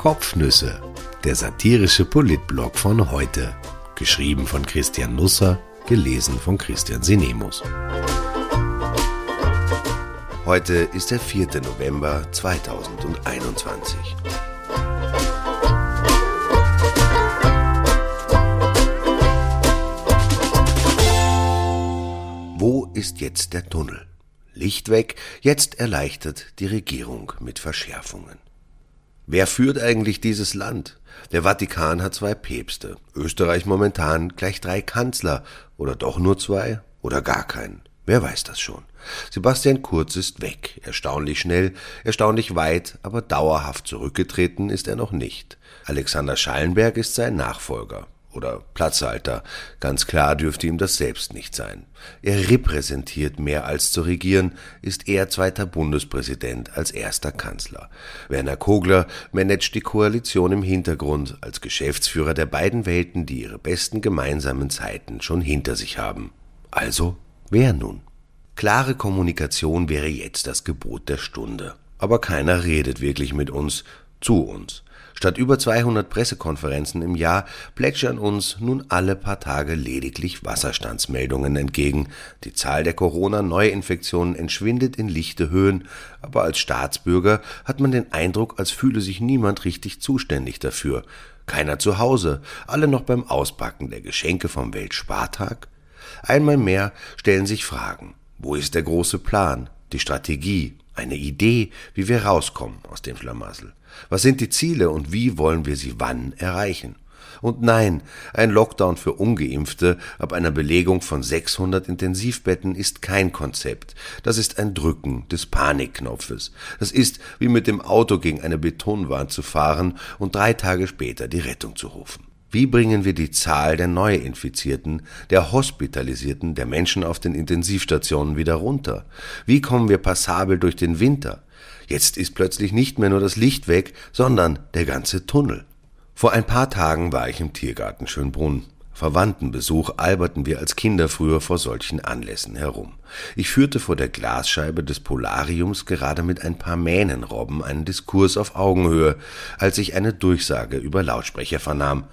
Kopfnüsse, der satirische Politblog von heute. Geschrieben von Christian Nusser, gelesen von Christian Sinemus. Heute ist der 4. November 2021. Wo ist jetzt der Tunnel? Licht weg, jetzt erleichtert die Regierung mit Verschärfungen. Wer führt eigentlich dieses Land? Der Vatikan hat zwei Päpste, Österreich momentan gleich drei Kanzler oder doch nur zwei oder gar keinen. Wer weiß das schon? Sebastian Kurz ist weg, erstaunlich schnell, erstaunlich weit, aber dauerhaft zurückgetreten ist er noch nicht. Alexander Schallenberg ist sein Nachfolger oder Platzhalter. Ganz klar dürfte ihm das selbst nicht sein. Er repräsentiert mehr als zu regieren, ist eher zweiter Bundespräsident als erster Kanzler. Werner Kogler managt die Koalition im Hintergrund als Geschäftsführer der beiden Welten, die ihre besten gemeinsamen Zeiten schon hinter sich haben. Also, wer nun? Klare Kommunikation wäre jetzt das Gebot der Stunde. Aber keiner redet wirklich mit uns, zu uns. Statt über 200 Pressekonferenzen im Jahr plätschern uns nun alle paar Tage lediglich Wasserstandsmeldungen entgegen. Die Zahl der Corona-Neuinfektionen entschwindet in lichte Höhen, aber als Staatsbürger hat man den Eindruck, als fühle sich niemand richtig zuständig dafür. Keiner zu Hause, alle noch beim Auspacken der Geschenke vom Weltspartag. Einmal mehr stellen sich Fragen. Wo ist der große Plan, die Strategie, eine Idee, wie wir rauskommen aus dem Schlamassel? Was sind die Ziele und wie wollen wir sie wann erreichen? Und nein, ein Lockdown für ungeimpfte ab einer Belegung von 600 Intensivbetten ist kein Konzept. Das ist ein Drücken des Panikknopfes. Das ist wie mit dem Auto gegen eine Betonwand zu fahren und drei Tage später die Rettung zu rufen. Wie bringen wir die Zahl der Neuinfizierten, der Hospitalisierten, der Menschen auf den Intensivstationen wieder runter? Wie kommen wir passabel durch den Winter? Jetzt ist plötzlich nicht mehr nur das Licht weg, sondern der ganze Tunnel. Vor ein paar Tagen war ich im Tiergarten Schönbrunn. Verwandtenbesuch alberten wir als Kinder früher vor solchen Anlässen herum. Ich führte vor der Glasscheibe des Polariums gerade mit ein paar Mähnenrobben einen Diskurs auf Augenhöhe, als ich eine Durchsage über Lautsprecher vernahm.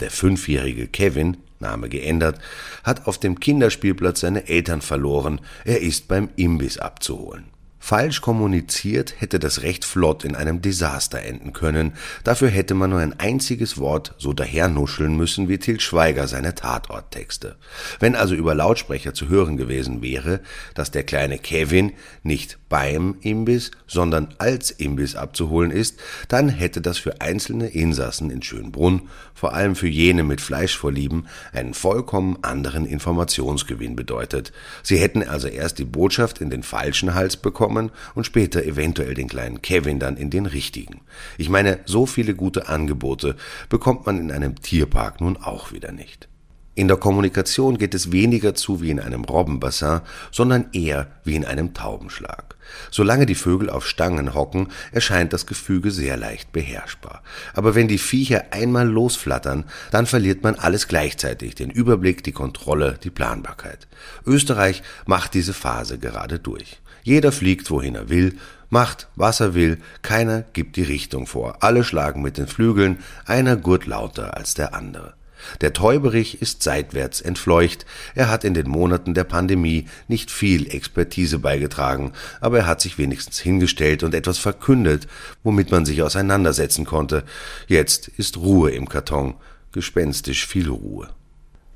Der fünfjährige Kevin, Name geändert, hat auf dem Kinderspielplatz seine Eltern verloren, er ist beim Imbiss abzuholen. Falsch kommuniziert hätte das recht flott in einem Desaster enden können. Dafür hätte man nur ein einziges Wort so dahernuscheln müssen wie Til Schweiger seine Tatorttexte. Wenn also über Lautsprecher zu hören gewesen wäre, dass der kleine Kevin nicht beim Imbiss, sondern als Imbiss abzuholen ist, dann hätte das für einzelne Insassen in Schönbrunn, vor allem für jene mit Fleischvorlieben, einen vollkommen anderen Informationsgewinn bedeutet. Sie hätten also erst die Botschaft in den falschen Hals bekommen, bekommen und später eventuell den kleinen Kevin dann in den richtigen. Ich meine, so viele gute Angebote bekommt man in einem Tierpark nun auch wieder nicht. In der Kommunikation geht es weniger zu wie in einem Robbenbassin, sondern eher wie in einem Taubenschlag. Solange die Vögel auf Stangen hocken, erscheint das Gefüge sehr leicht beherrschbar. Aber wenn die Viecher einmal losflattern, dann verliert man alles gleichzeitig, den Überblick, die Kontrolle, die Planbarkeit. Österreich macht diese Phase gerade durch. Jeder fliegt, wohin er will, macht, was er will, keiner gibt die Richtung vor, alle schlagen mit den Flügeln, einer gurt lauter als der andere. Der Täuberich ist seitwärts entfleucht, er hat in den Monaten der Pandemie nicht viel Expertise beigetragen, aber er hat sich wenigstens hingestellt und etwas verkündet, womit man sich auseinandersetzen konnte. Jetzt ist Ruhe im Karton, gespenstisch viel Ruhe.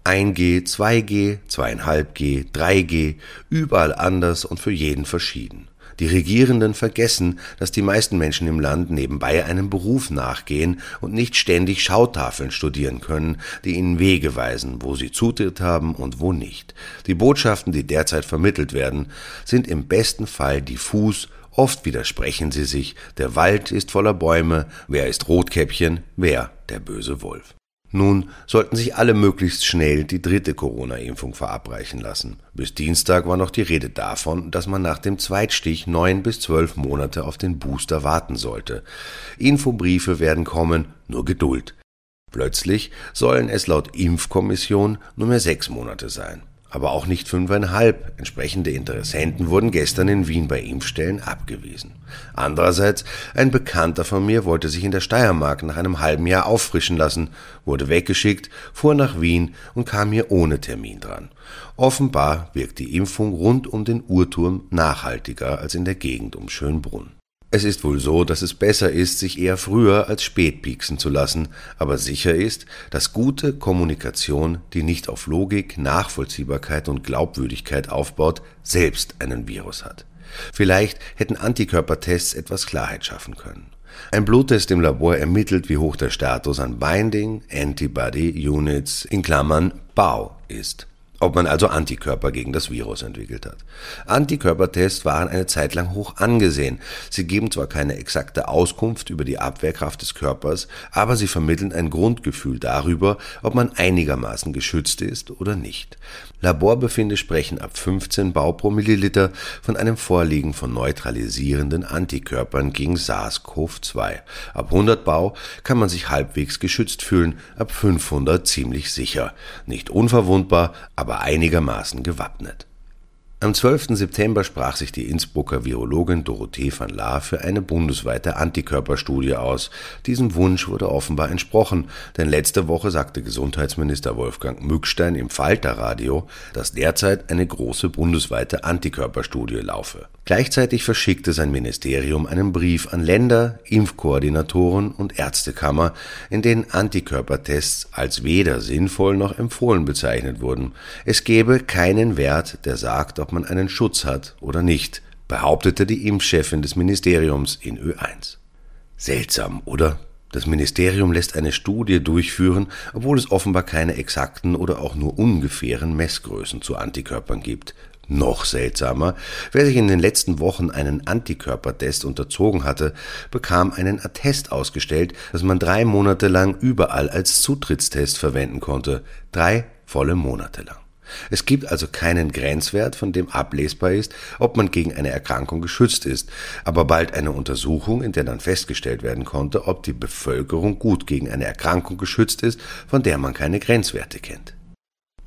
1G, 2G, 2,5G, 3G, überall anders und für jeden verschieden. Die Regierenden vergessen, dass die meisten Menschen im Land nebenbei einem Beruf nachgehen und nicht ständig Schautafeln studieren können, die ihnen Wege weisen, wo sie Zutritt haben und wo nicht. Die Botschaften, die derzeit vermittelt werden, sind im besten Fall diffus, oft widersprechen sie sich, der Wald ist voller Bäume, wer ist Rotkäppchen, wer der böse Wolf. Nun sollten sich alle möglichst schnell die dritte Corona-Impfung verabreichen lassen. Bis Dienstag war noch die Rede davon, dass man nach dem Zweitstich neun bis zwölf Monate auf den Booster warten sollte. Infobriefe werden kommen, nur Geduld. Plötzlich sollen es laut Impfkommission nur mehr sechs Monate sein. Aber auch nicht fünfeinhalb. Entsprechende Interessenten wurden gestern in Wien bei Impfstellen abgewiesen. Andererseits, ein Bekannter von mir wollte sich in der Steiermark nach einem halben Jahr auffrischen lassen, wurde weggeschickt, fuhr nach Wien und kam hier ohne Termin dran. Offenbar wirkt die Impfung rund um den Uhrturm nachhaltiger als in der Gegend um Schönbrunn. Es ist wohl so, dass es besser ist, sich eher früher als spät pieksen zu lassen, aber sicher ist, dass gute Kommunikation, die nicht auf Logik, Nachvollziehbarkeit und Glaubwürdigkeit aufbaut, selbst einen Virus hat. Vielleicht hätten Antikörpertests etwas Klarheit schaffen können. Ein Bluttest im Labor ermittelt, wie hoch der Status an Binding Antibody Units in Klammern BAU ist ob man also Antikörper gegen das Virus entwickelt hat. Antikörpertests waren eine Zeit lang hoch angesehen. Sie geben zwar keine exakte Auskunft über die Abwehrkraft des Körpers, aber sie vermitteln ein Grundgefühl darüber, ob man einigermaßen geschützt ist oder nicht. Laborbefinde sprechen ab 15 Bau pro Milliliter von einem Vorliegen von neutralisierenden Antikörpern gegen SARS-CoV-2. Ab 100 Bau kann man sich halbwegs geschützt fühlen, ab 500 ziemlich sicher. Nicht unverwundbar, aber einigermaßen gewappnet. Am 12. September sprach sich die Innsbrucker Virologin Dorothee van Laar für eine bundesweite Antikörperstudie aus. Diesem Wunsch wurde offenbar entsprochen, denn letzte Woche sagte Gesundheitsminister Wolfgang Mückstein im Falterradio, dass derzeit eine große bundesweite Antikörperstudie laufe. Gleichzeitig verschickte sein Ministerium einen Brief an Länder, Impfkoordinatoren und Ärztekammer, in denen Antikörpertests als weder sinnvoll noch empfohlen bezeichnet wurden. Es gebe keinen Wert, der sagt, ob man einen Schutz hat oder nicht, behauptete die Impfchefin des Ministeriums in Ö1. Seltsam, oder? Das Ministerium lässt eine Studie durchführen, obwohl es offenbar keine exakten oder auch nur ungefähren Messgrößen zu Antikörpern gibt. Noch seltsamer, wer sich in den letzten Wochen einen Antikörpertest unterzogen hatte, bekam einen Attest ausgestellt, das man drei Monate lang überall als Zutrittstest verwenden konnte. Drei volle Monate lang. Es gibt also keinen Grenzwert, von dem ablesbar ist, ob man gegen eine Erkrankung geschützt ist, aber bald eine Untersuchung, in der dann festgestellt werden konnte, ob die Bevölkerung gut gegen eine Erkrankung geschützt ist, von der man keine Grenzwerte kennt.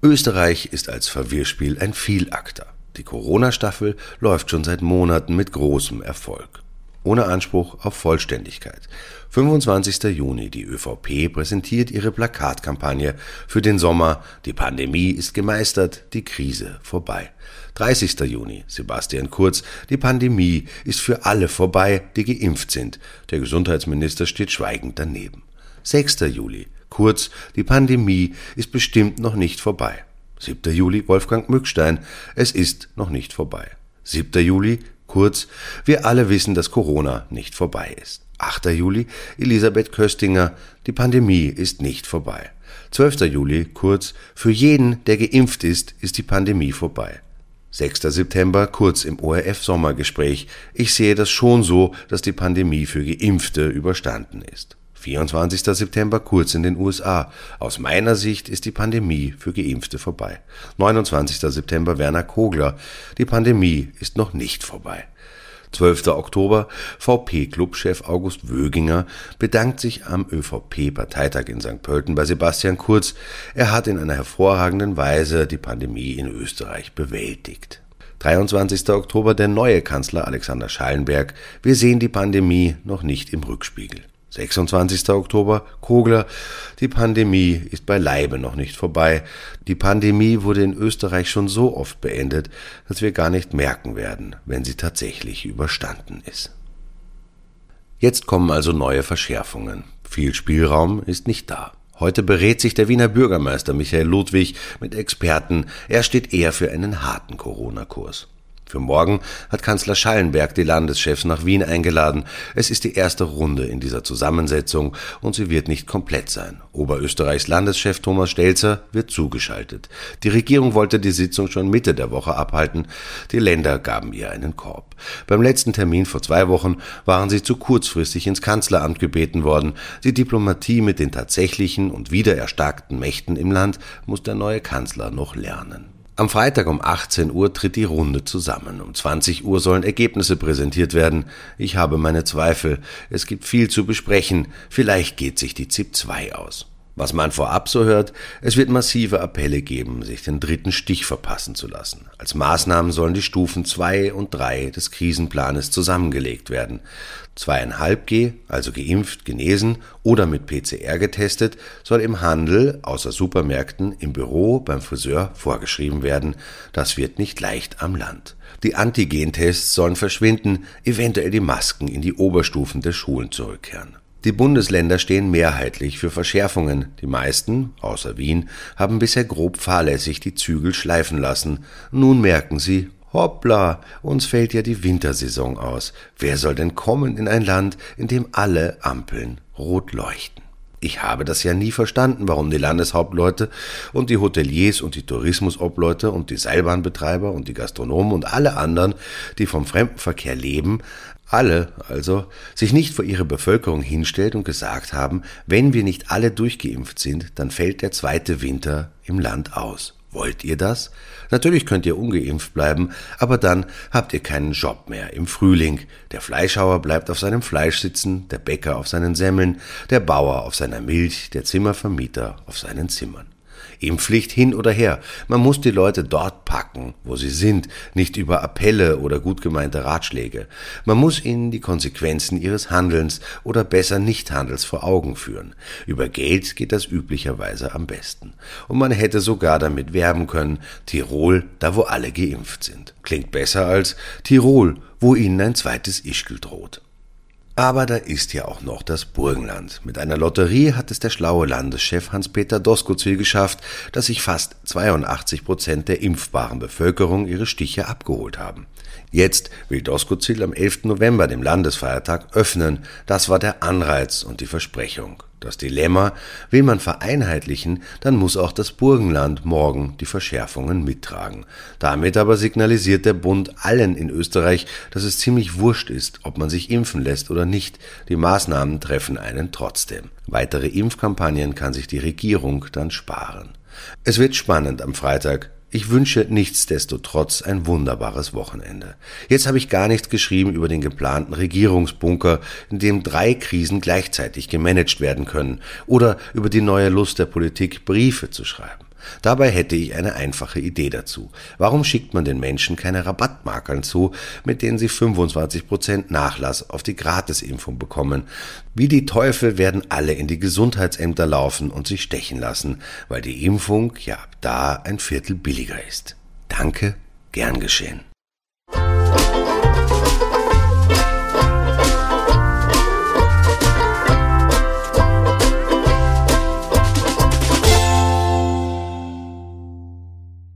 Österreich ist als Verwirrspiel ein Vielakter. Die Corona-Staffel läuft schon seit Monaten mit großem Erfolg. Ohne Anspruch auf Vollständigkeit. 25. Juni. Die ÖVP präsentiert ihre Plakatkampagne für den Sommer. Die Pandemie ist gemeistert, die Krise vorbei. 30. Juni. Sebastian Kurz. Die Pandemie ist für alle vorbei, die geimpft sind. Der Gesundheitsminister steht schweigend daneben. 6. Juli. Kurz, die Pandemie ist bestimmt noch nicht vorbei. 7. Juli Wolfgang Mückstein, es ist noch nicht vorbei. 7. Juli, kurz, wir alle wissen, dass Corona nicht vorbei ist. 8. Juli Elisabeth Köstinger, die Pandemie ist nicht vorbei. 12. Juli, kurz, für jeden, der geimpft ist, ist die Pandemie vorbei. 6. September, kurz im ORF-Sommergespräch. Ich sehe das schon so, dass die Pandemie für Geimpfte überstanden ist. 24. September kurz in den USA. Aus meiner Sicht ist die Pandemie für Geimpfte vorbei. 29. September Werner Kogler. Die Pandemie ist noch nicht vorbei. 12. Oktober VP-Clubchef August Wöginger bedankt sich am ÖVP-Parteitag in St. Pölten bei Sebastian Kurz. Er hat in einer hervorragenden Weise die Pandemie in Österreich bewältigt. 23. Oktober der neue Kanzler Alexander Schallenberg. Wir sehen die Pandemie noch nicht im Rückspiegel. 26. Oktober, Kogler. Die Pandemie ist beileibe noch nicht vorbei. Die Pandemie wurde in Österreich schon so oft beendet, dass wir gar nicht merken werden, wenn sie tatsächlich überstanden ist. Jetzt kommen also neue Verschärfungen. Viel Spielraum ist nicht da. Heute berät sich der Wiener Bürgermeister Michael Ludwig mit Experten. Er steht eher für einen harten Corona-Kurs. Für morgen hat Kanzler Schallenberg die Landeschefs nach Wien eingeladen. Es ist die erste Runde in dieser Zusammensetzung und sie wird nicht komplett sein. Oberösterreichs Landeschef Thomas Stelzer wird zugeschaltet. Die Regierung wollte die Sitzung schon Mitte der Woche abhalten. Die Länder gaben ihr einen Korb. Beim letzten Termin vor zwei Wochen waren sie zu kurzfristig ins Kanzleramt gebeten worden. Die Diplomatie mit den tatsächlichen und wieder erstarkten Mächten im Land muss der neue Kanzler noch lernen. Am Freitag um 18 Uhr tritt die Runde zusammen. Um 20 Uhr sollen Ergebnisse präsentiert werden. Ich habe meine Zweifel. Es gibt viel zu besprechen. Vielleicht geht sich die ZIP 2 aus. Was man vorab so hört, es wird massive Appelle geben, sich den dritten Stich verpassen zu lassen. Als Maßnahmen sollen die Stufen 2 und 3 des Krisenplanes zusammengelegt werden. 2,5G, also geimpft, genesen oder mit PCR getestet, soll im Handel, außer Supermärkten, im Büro, beim Friseur vorgeschrieben werden. Das wird nicht leicht am Land. Die Antigentests sollen verschwinden, eventuell die Masken in die Oberstufen der Schulen zurückkehren. Die Bundesländer stehen mehrheitlich für Verschärfungen. Die meisten, außer Wien, haben bisher grob fahrlässig die Zügel schleifen lassen. Nun merken sie, hoppla, uns fällt ja die Wintersaison aus. Wer soll denn kommen in ein Land, in dem alle Ampeln rot leuchten? Ich habe das ja nie verstanden, warum die Landeshauptleute und die Hoteliers und die Tourismusobleute und die Seilbahnbetreiber und die Gastronomen und alle anderen, die vom Fremdenverkehr leben, alle also, sich nicht vor ihre Bevölkerung hinstellt und gesagt haben, wenn wir nicht alle durchgeimpft sind, dann fällt der zweite Winter im Land aus. Wollt ihr das? Natürlich könnt ihr ungeimpft bleiben, aber dann habt ihr keinen Job mehr im Frühling. Der Fleischhauer bleibt auf seinem Fleisch sitzen, der Bäcker auf seinen Semmeln, der Bauer auf seiner Milch, der Zimmervermieter auf seinen Zimmern. Impfpflicht hin oder her. Man muss die Leute dort packen, wo sie sind, nicht über Appelle oder gut gemeinte Ratschläge. Man muss ihnen die Konsequenzen ihres Handelns oder besser Nichthandels vor Augen führen. Über Geld geht das üblicherweise am besten. Und man hätte sogar damit werben können, Tirol, da wo alle geimpft sind. Klingt besser als Tirol, wo ihnen ein zweites Ischgl droht. Aber da ist ja auch noch das Burgenland. Mit einer Lotterie hat es der schlaue Landeschef Hans-Peter Doskozil geschafft, dass sich fast 82 Prozent der impfbaren Bevölkerung ihre Stiche abgeholt haben. Jetzt will Doskozil am 11. November, dem Landesfeiertag, öffnen. Das war der Anreiz und die Versprechung. Das Dilemma, will man vereinheitlichen, dann muss auch das Burgenland morgen die Verschärfungen mittragen. Damit aber signalisiert der Bund allen in Österreich, dass es ziemlich wurscht ist, ob man sich impfen lässt oder nicht. Die Maßnahmen treffen einen trotzdem. Weitere Impfkampagnen kann sich die Regierung dann sparen. Es wird spannend am Freitag. Ich wünsche nichtsdestotrotz ein wunderbares Wochenende. Jetzt habe ich gar nichts geschrieben über den geplanten Regierungsbunker, in dem drei Krisen gleichzeitig gemanagt werden können, oder über die neue Lust der Politik, Briefe zu schreiben. Dabei hätte ich eine einfache Idee dazu. Warum schickt man den Menschen keine Rabattmarkern zu, mit denen sie 25% Nachlass auf die Gratisimpfung bekommen? Wie die Teufel werden alle in die Gesundheitsämter laufen und sich stechen lassen, weil die Impfung ja da ein Viertel billiger ist. Danke, gern geschehen.